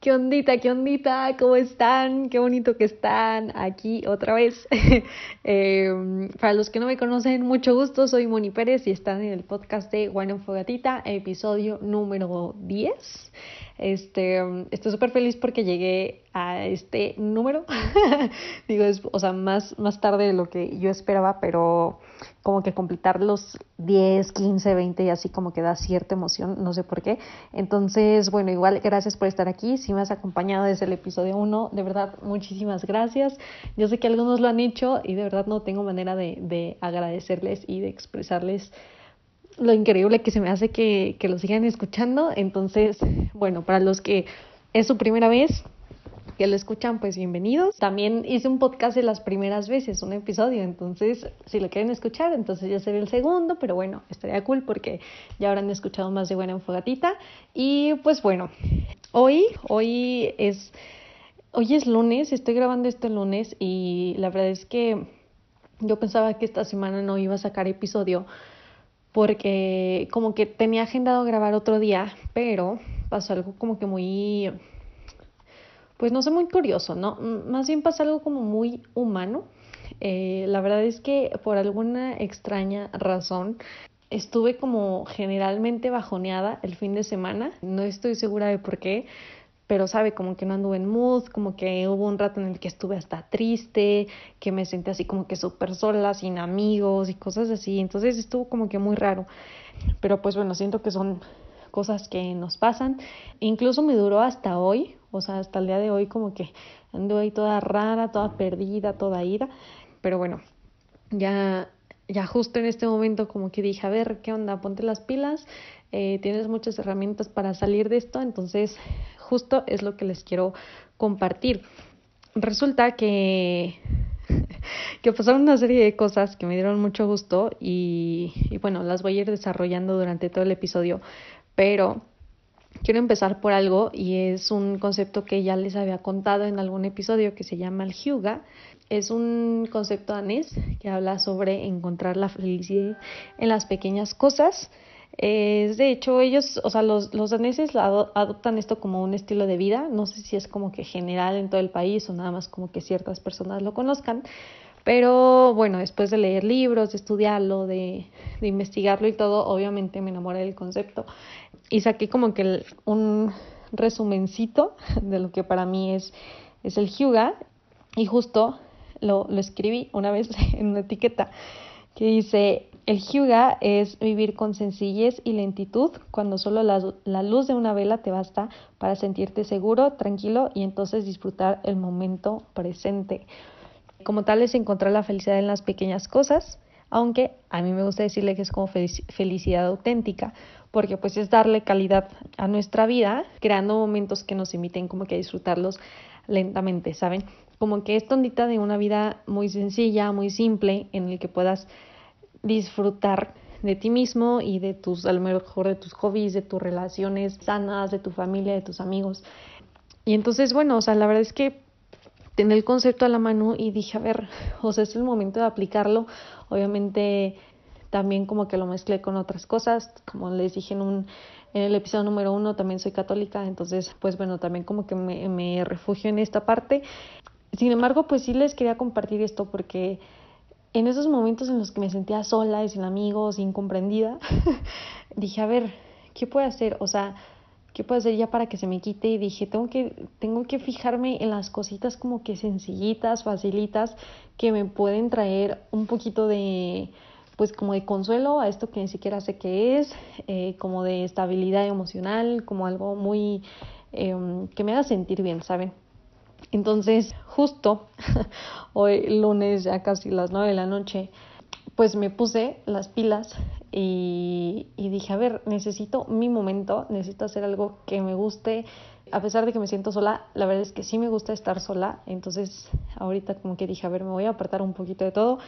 ¿Qué ondita, qué ondita? ¿Cómo están? Qué bonito que están aquí otra vez. Em, para los que no me conocen, mucho gusto, soy Moni Pérez y están en el podcast de Wine Fogatita, episodio número 10. Este, estoy súper feliz porque llegué a este número. Digo, es, o sea, más, más tarde de lo que yo esperaba, pero como que completar los 10, 15, 20 y así como que da cierta emoción, no sé por qué. Entonces, bueno, igual gracias por estar aquí. Si me has acompañado desde el episodio 1, de verdad, muchísimas gracias. Yo sé que algunos lo han hecho y de verdad no tengo manera de, de agradecerles y de expresarles lo increíble que se me hace que, que lo sigan escuchando. Entonces, bueno, para los que es su primera vez, que lo escuchan, pues bienvenidos. También hice un podcast de las primeras veces, un episodio, entonces si lo quieren escuchar, entonces ya sería el segundo, pero bueno, estaría cool porque ya habrán escuchado más de Buena Enfogatita. Y pues bueno, hoy, hoy es, hoy es lunes, estoy grabando esto el lunes y la verdad es que yo pensaba que esta semana no iba a sacar episodio porque como que tenía agendado grabar otro día, pero pasó algo como que muy, pues no sé, muy curioso, ¿no? Más bien pasó algo como muy humano. Eh, la verdad es que por alguna extraña razón estuve como generalmente bajoneada el fin de semana, no estoy segura de por qué, pero sabe, como que no anduve en mood, como que hubo un rato en el que estuve hasta triste, que me sentí así como que súper sola, sin amigos y cosas así, entonces estuvo como que muy raro, pero pues bueno, siento que son cosas que nos pasan, incluso me duró hasta hoy, o sea, hasta el día de hoy como que ando ahí toda rara, toda perdida, toda ida, pero bueno, ya ya justo en este momento como que dije, a ver, ¿qué onda? Ponte las pilas, eh, tienes muchas herramientas para salir de esto, entonces justo es lo que les quiero compartir. Resulta que, que pasaron una serie de cosas que me dieron mucho gusto y, bueno, las voy a ir desarrollando durante todo el episodio, pero quiero empezar por algo y es un concepto que ya les había contado en algún episodio que se llama el Hyuga. Es un concepto danés que habla sobre encontrar la felicidad en las pequeñas cosas es de hecho, ellos, o sea, los, los daneses adoptan esto como un estilo de vida. No sé si es como que general en todo el país o nada más como que ciertas personas lo conozcan. Pero bueno, después de leer libros, de estudiarlo, de, de investigarlo y todo, obviamente me enamoré del concepto. Y saqué como que un resumencito de lo que para mí es, es el Hyuga. Y justo lo, lo escribí una vez en una etiqueta que dice el hyuga es vivir con sencillez y lentitud cuando solo la, luz de una vela te basta para sentirte seguro, tranquilo y entonces disfrutar el momento presente. Como tal es encontrar la felicidad en las pequeñas cosas, aunque a mí me gusta decirle que es como felicidad auténtica, porque pues es darle calidad a nuestra vida, creando momentos que nos inviten como que a disfrutarlos lentamente, ¿saben? Como que es tondita de una vida muy sencilla, muy simple, en el que puedas disfrutar de ti mismo y de tus, a lo mejor de tus hobbies, de tus relaciones sanas, de tu familia, de tus amigos. Y entonces, bueno, o sea, la verdad es que tenía el concepto a la mano y dije, a ver, o sea, es el momento de aplicarlo. Obviamente también como que lo mezclé con otras cosas, como les dije en un en el episodio número uno también soy católica, entonces pues bueno, también como que me, me refugio en esta parte. Sin embargo, pues sí les quería compartir esto porque en esos momentos en los que me sentía sola y sin amigos, incomprendida, dije, a ver, ¿qué puedo hacer? O sea, ¿qué puedo hacer ya para que se me quite? Y dije, tengo que, tengo que fijarme en las cositas como que sencillitas, facilitas, que me pueden traer un poquito de, pues como de consuelo a esto que ni siquiera sé qué es, eh, como de estabilidad emocional, como algo muy, em, que me haga sentir bien, ¿saben? Entonces, justo hoy lunes, ya casi las nueve de la noche, pues me puse las pilas y, y, dije, a ver, necesito mi momento, necesito hacer algo que me guste. A pesar de que me siento sola, la verdad es que sí me gusta estar sola. Entonces, ahorita como que dije, a ver, me voy a apartar un poquito de todo.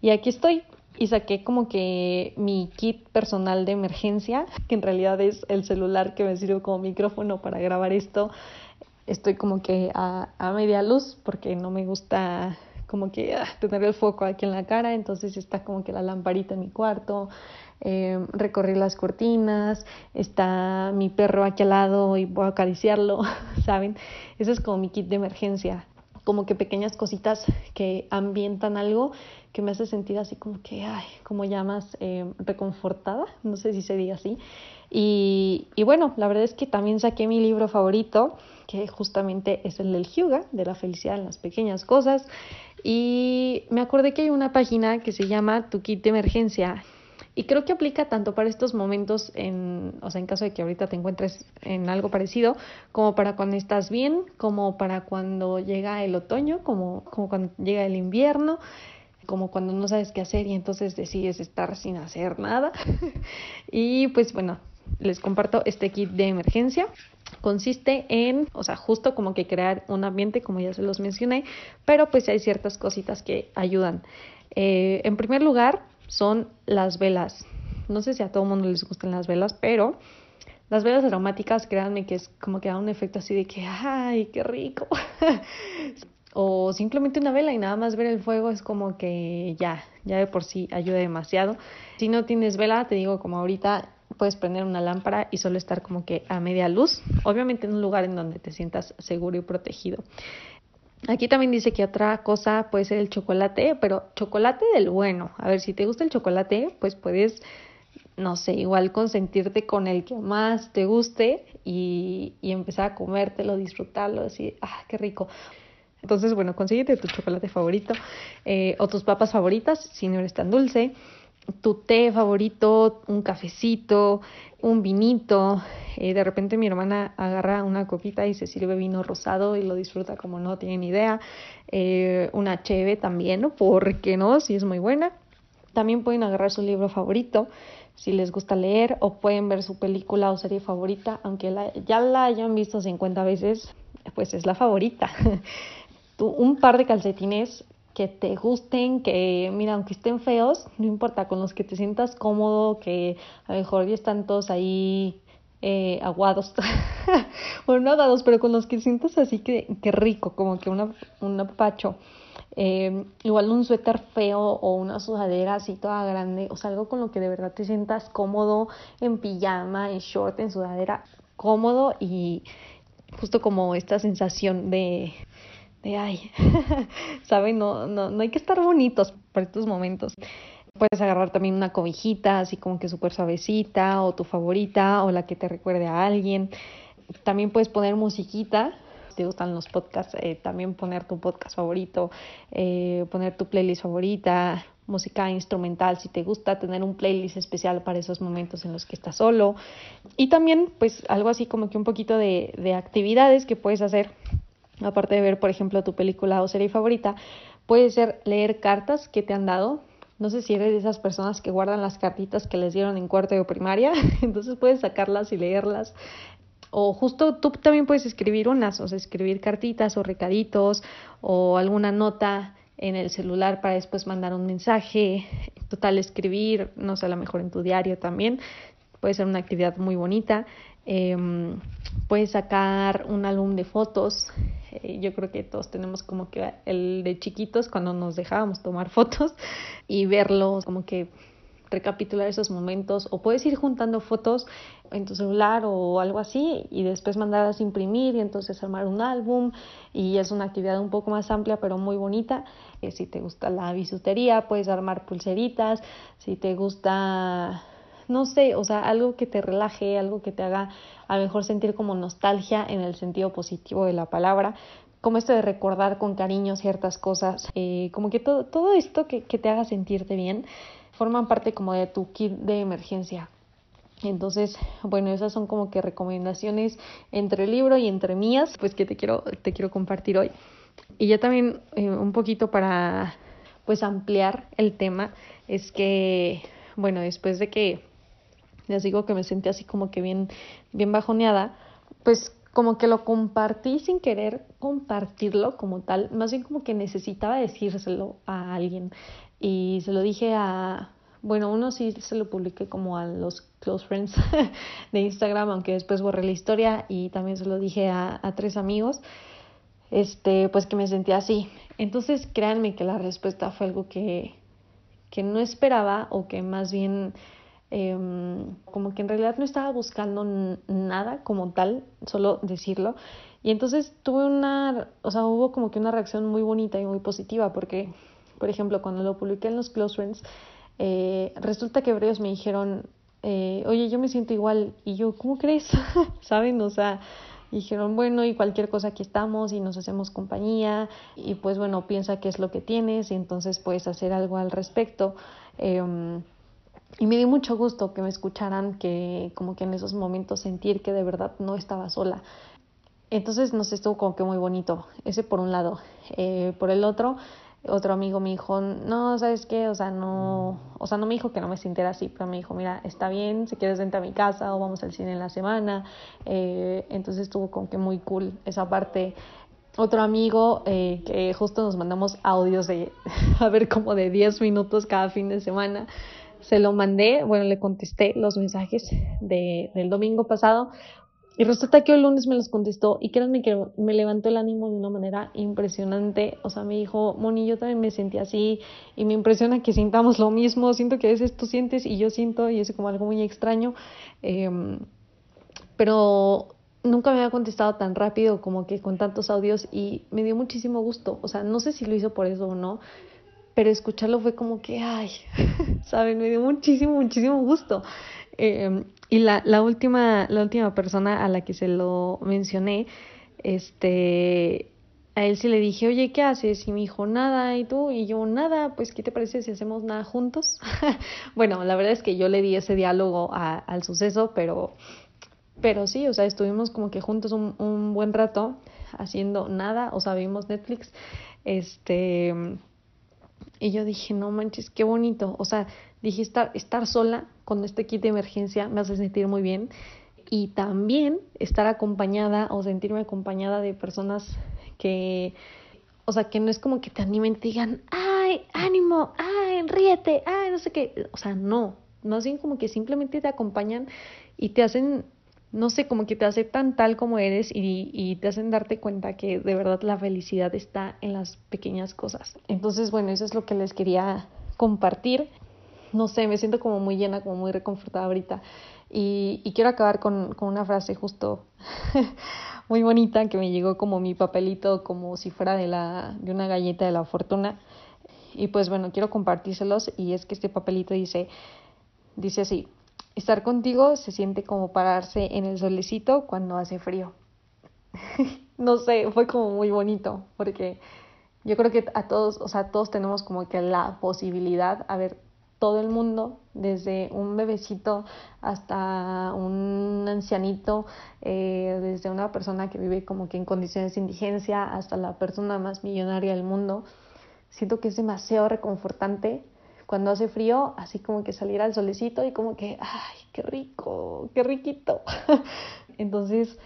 Y aquí estoy. Y saqué como que mi kit personal de emergencia, que en realidad es el celular que me sirve como micrófono para grabar esto estoy como que a, a media luz porque no me gusta como que ah, tener el foco aquí en la cara, entonces está como que la lamparita en mi cuarto, eh, recorrer las cortinas, está mi perro aquí al lado y voy a acariciarlo, ¿saben? Ese es como mi kit de emergencia, como que pequeñas cositas que ambientan algo que me hace sentir así como que, ay, como ya más eh, reconfortada, no sé si se diga así. Y, y bueno, la verdad es que también saqué mi libro favorito, que justamente es el del Hyuga, de la felicidad en las pequeñas cosas. Y me acordé que hay una página que se llama Tu Kit de Emergencia. Y creo que aplica tanto para estos momentos, en, o sea, en caso de que ahorita te encuentres en algo parecido, como para cuando estás bien, como para cuando llega el otoño, como, como cuando llega el invierno, como cuando no sabes qué hacer y entonces decides estar sin hacer nada. y pues bueno, les comparto este kit de emergencia. Consiste en, o sea, justo como que crear un ambiente, como ya se los mencioné, pero pues hay ciertas cositas que ayudan. Eh, en primer lugar, son las velas. No sé si a todo mundo les gustan las velas, pero las velas aromáticas, créanme que es como que da un efecto así de que, ¡ay, qué rico! o simplemente una vela y nada más ver el fuego es como que ya, ya de por sí ayuda demasiado. Si no tienes vela, te digo como ahorita puedes prender una lámpara y solo estar como que a media luz, obviamente en un lugar en donde te sientas seguro y protegido. Aquí también dice que otra cosa puede ser el chocolate, pero chocolate del bueno. A ver, si te gusta el chocolate, pues puedes, no sé, igual consentirte con el que más te guste y, y empezar a comértelo, disfrutarlo, así, ah, qué rico. Entonces, bueno, consíguete tu chocolate favorito eh, o tus papas favoritas si no eres tan dulce tu té favorito, un cafecito, un vinito. Eh, de repente mi hermana agarra una copita y se sirve vino rosado y lo disfruta como no tienen idea. Eh, una cheve también, ¿no? ¿Por qué no? Si es muy buena. También pueden agarrar su libro favorito si les gusta leer o pueden ver su película o serie favorita, aunque ya la hayan visto 50 veces, pues es la favorita. un par de calcetines que te gusten, que mira, aunque estén feos, no importa, con los que te sientas cómodo, que a lo mejor ya están todos ahí eh, aguados, bueno, no aguados, pero con los que sientas así que, que rico, como que un apacho. Eh, igual un suéter feo o una sudadera así toda grande, o sea, algo con lo que de verdad te sientas cómodo en pijama, en short, en sudadera, cómodo y justo como esta sensación de, de ay, ¿saben? No, no, no hay que estar bonitos para estos momentos. Puedes agarrar también una cobijita, así como que súper suavecita, o tu favorita, o la que te recuerde a alguien. También puedes poner musiquita, si te gustan los podcasts, eh, también poner tu podcast favorito, eh, poner tu playlist favorita, música instrumental, si te gusta tener un playlist especial para esos momentos en los que estás solo. Y también, pues, algo así como que un poquito de, de actividades que puedes hacer aparte de ver, por ejemplo, tu película o serie favorita, puede ser leer cartas que te han dado. No sé si eres de esas personas que guardan las cartitas que les dieron en cuarto de primaria, entonces puedes sacarlas y leerlas. O justo tú también puedes escribir unas, o sea, escribir cartitas o recaditos o alguna nota en el celular para después mandar un mensaje. Total, escribir, no sé, a lo mejor en tu diario también. Puede ser una actividad muy bonita. Eh, puedes sacar un álbum de fotos. Eh, yo creo que todos tenemos como que el de chiquitos cuando nos dejábamos tomar fotos y verlos, como que recapitular esos momentos. O puedes ir juntando fotos en tu celular o algo así y después mandarlas a imprimir y entonces armar un álbum. Y es una actividad un poco más amplia pero muy bonita. Eh, si te gusta la bisutería puedes armar pulseritas, si te gusta no sé, o sea, algo que te relaje, algo que te haga a lo mejor sentir como nostalgia en el sentido positivo de la palabra, como esto de recordar con cariño ciertas cosas, eh, como que todo, todo esto que, que te haga sentirte bien, forman parte como de tu kit de emergencia. Entonces, bueno, esas son como que recomendaciones entre el libro y entre mías, pues que te quiero, te quiero compartir hoy. Y ya también eh, un poquito para pues ampliar el tema, es que, bueno, después de que les digo que me sentí así como que bien, bien bajoneada, pues como que lo compartí sin querer compartirlo como tal, más bien como que necesitaba decírselo a alguien y se lo dije a, bueno, uno sí se lo publiqué como a los close friends de Instagram, aunque después borré la historia y también se lo dije a, tres amigos este, pues que me sentía así. Entonces, créanme que la respuesta fue algo que, que no esperaba o que más bien em, como que en realidad no estaba buscando nada como tal, solo decirlo. Y entonces tuve una, o sea, hubo como que una reacción muy bonita y muy positiva porque, por ejemplo, cuando lo publiqué en los Close Friends, eh, resulta que varios me dijeron, eh, oye, yo me siento igual. Y yo, ¿cómo crees? ¿Saben? O sea, dijeron, bueno, y cualquier cosa aquí estamos y nos hacemos compañía y pues bueno, piensa qué es lo que tienes y entonces puedes hacer algo al respecto. Em, y me dio mucho gusto que me escucharan, que como que en esos momentos sentir que de verdad no estaba sola. Entonces, no sé, estuvo como que muy bonito, ese por un lado. Eh, por el otro, otro amigo me dijo, no, ¿sabes qué? O sea, no, o sea, no me dijo que no me sintiera así, pero me dijo, mira, está bien, si quieres vente a mi casa o vamos al cine en la semana. Eh, entonces estuvo como que muy cool esa parte. Otro amigo eh, que justo nos mandamos audios de, a ver, como de 10 minutos cada fin de semana. Se lo mandé, bueno, le contesté los mensajes de, del domingo pasado y resulta que el lunes me los contestó y créanme que me levantó el ánimo de una manera impresionante. O sea, me dijo, Moni, yo también me sentí así y me impresiona que sintamos lo mismo. Siento que a veces tú sientes y yo siento y es como algo muy extraño. Em, pero nunca me había contestado tan rápido como que con tantos audios y me dio muchísimo gusto. O sea, no sé si lo hizo por eso o no, pero escucharlo fue como que, ay, ¿saben? Me dio muchísimo, muchísimo gusto. Eh, y la, la, última, la última persona a la que se lo mencioné, este, a él sí le dije, oye, ¿qué haces? Y me dijo, nada, ¿y tú? Y yo, nada, pues, ¿qué te parece si hacemos nada juntos? bueno, la verdad es que yo le di ese diálogo a, al suceso, pero, pero sí, o sea, estuvimos como que juntos un, un buen rato haciendo nada, o sea, vimos Netflix, este, y yo dije, no manches, qué bonito, o sea, dije, estar, estar sola con este kit de emergencia me hace sentir muy bien y también estar acompañada o sentirme acompañada de personas que, o sea, que no es como que te animen te digan, ay, ánimo, ay, ríete, ay, no sé qué, o sea, no, más bien como que simplemente te acompañan y te hacen, no sé, como que te aceptan tal como eres y, y te hacen darte cuenta que de verdad la felicidad está en las pequeñas cosas. Entonces, bueno, eso es lo que les quería compartir no sé, me siento como muy llena, como muy reconfortada ahorita. Y, y quiero acabar con, con una frase justo muy bonita que me llegó como mi papelito, como si fuera de, la, de una galleta de la fortuna. Y pues bueno, quiero compartírselos y es que este papelito dice, dice así, estar contigo se siente como pararse en el solecito cuando hace frío. no sé, fue como muy bonito porque yo creo que a todos, o sea, todos tenemos como que la posibilidad, a ver, todo el mundo, desde un bebecito hasta un ancianito, eh, desde una persona que vive como que en condiciones de indigencia hasta la persona más millonaria del mundo. Siento que es demasiado reconfortante cuando hace frío, así como que salir al solecito y como que, ay, qué rico, qué riquito. Entonces,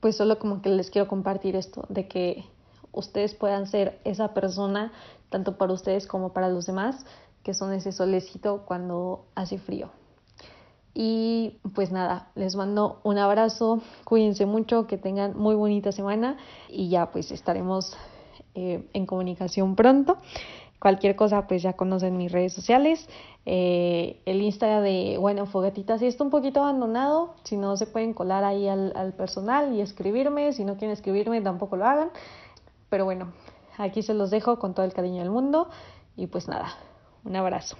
pues solo como que les quiero compartir esto, de que ustedes puedan ser esa persona, tanto para ustedes como para los demás, que son ese solecito cuando hace frío. Y pues nada, les mando un abrazo, cuídense mucho, que tengan muy bonita semana y ya pues estaremos eh, en comunicación pronto. Cualquier cosa pues ya conocen mis redes sociales, eh, el Insta de Bueno Fogatitas sí está un poquito abandonado, si no se pueden colar ahí al, al personal y escribirme, si no quieren escribirme tampoco lo hagan, pero bueno, aquí se los dejo con todo el cariño del mundo y pues nada, un abrazo.